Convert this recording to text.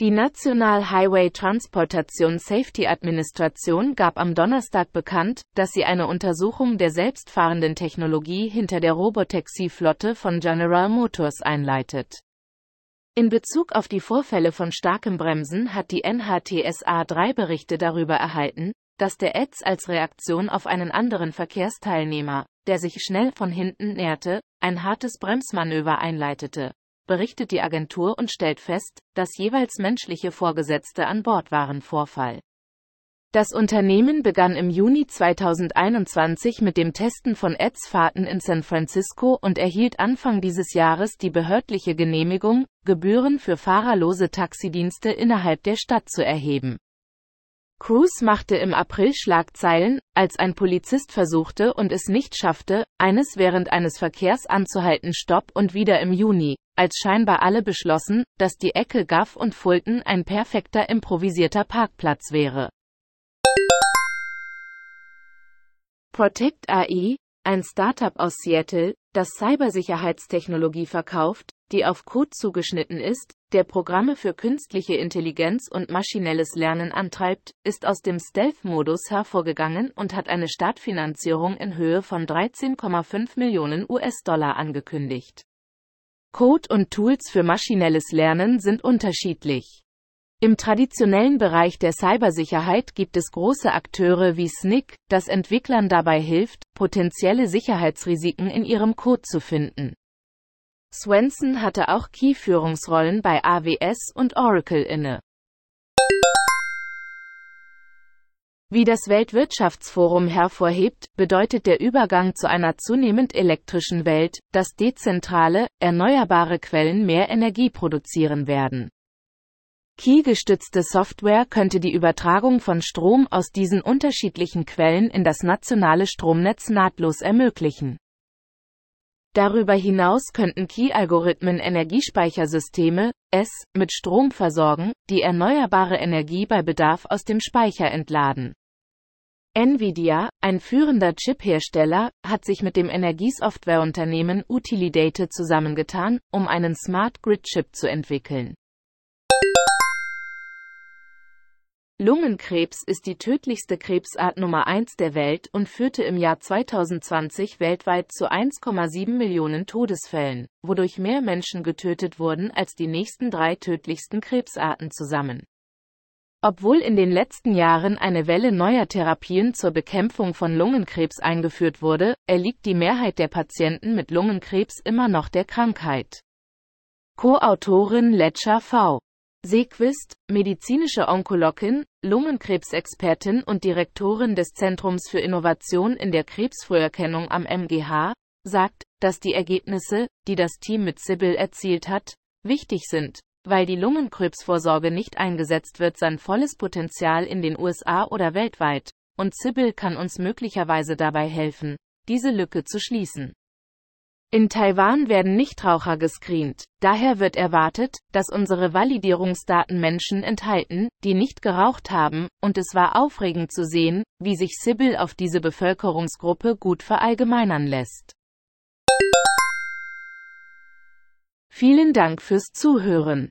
Die National Highway Transportation Safety Administration gab am Donnerstag bekannt, dass sie eine Untersuchung der selbstfahrenden Technologie hinter der Robotaxi-Flotte von General Motors einleitet. In Bezug auf die Vorfälle von starkem Bremsen hat die NHTSA drei Berichte darüber erhalten, dass der ETS als Reaktion auf einen anderen Verkehrsteilnehmer, der sich schnell von hinten näherte, ein hartes Bremsmanöver einleitete berichtet die Agentur und stellt fest, dass jeweils menschliche Vorgesetzte an Bord waren Vorfall. Das Unternehmen begann im Juni 2021 mit dem Testen von Ads-Fahrten in San Francisco und erhielt Anfang dieses Jahres die behördliche Genehmigung, Gebühren für fahrerlose Taxidienste innerhalb der Stadt zu erheben. Cruz machte im April Schlagzeilen, als ein Polizist versuchte und es nicht schaffte, eines während eines Verkehrs anzuhalten Stopp und wieder im Juni, als scheinbar alle beschlossen, dass die Ecke Gaff und Fulton ein perfekter improvisierter Parkplatz wäre. Protect AI, ein Startup aus Seattle, das Cybersicherheitstechnologie verkauft, die auf Code zugeschnitten ist, der Programme für künstliche Intelligenz und maschinelles Lernen antreibt, ist aus dem Stealth-Modus hervorgegangen und hat eine Startfinanzierung in Höhe von 13,5 Millionen US-Dollar angekündigt. Code und Tools für maschinelles Lernen sind unterschiedlich. Im traditionellen Bereich der Cybersicherheit gibt es große Akteure wie SNCC, das Entwicklern dabei hilft, potenzielle Sicherheitsrisiken in ihrem Code zu finden. Swenson hatte auch Key-Führungsrollen bei AWS und Oracle inne. Wie das Weltwirtschaftsforum hervorhebt, bedeutet der Übergang zu einer zunehmend elektrischen Welt, dass dezentrale, erneuerbare Quellen mehr Energie produzieren werden. Key-gestützte Software könnte die Übertragung von Strom aus diesen unterschiedlichen Quellen in das nationale Stromnetz nahtlos ermöglichen. Darüber hinaus könnten Key-Algorithmen Energiespeichersysteme, S, mit Strom versorgen, die erneuerbare Energie bei Bedarf aus dem Speicher entladen. Nvidia, ein führender Chip-Hersteller, hat sich mit dem Energiesoftwareunternehmen Utilidate zusammengetan, um einen Smart Grid Chip zu entwickeln. Lungenkrebs ist die tödlichste Krebsart Nummer 1 der Welt und führte im Jahr 2020 weltweit zu 1,7 Millionen Todesfällen, wodurch mehr Menschen getötet wurden als die nächsten drei tödlichsten Krebsarten zusammen. Obwohl in den letzten Jahren eine Welle neuer Therapien zur Bekämpfung von Lungenkrebs eingeführt wurde, erliegt die Mehrheit der Patienten mit Lungenkrebs immer noch der Krankheit. Co-Autorin Leccia V. Sequist, medizinische Onkologin, Lungenkrebsexpertin und Direktorin des Zentrums für Innovation in der Krebsfrüherkennung am MGH, sagt, dass die Ergebnisse, die das Team mit Sibyl erzielt hat, wichtig sind, weil die Lungenkrebsvorsorge nicht eingesetzt wird sein volles Potenzial in den USA oder weltweit, und Sibyl kann uns möglicherweise dabei helfen, diese Lücke zu schließen. In Taiwan werden Nichtraucher gescreent, daher wird erwartet, dass unsere Validierungsdaten Menschen enthalten, die nicht geraucht haben, und es war aufregend zu sehen, wie sich Sibyl auf diese Bevölkerungsgruppe gut verallgemeinern lässt. Vielen Dank fürs Zuhören.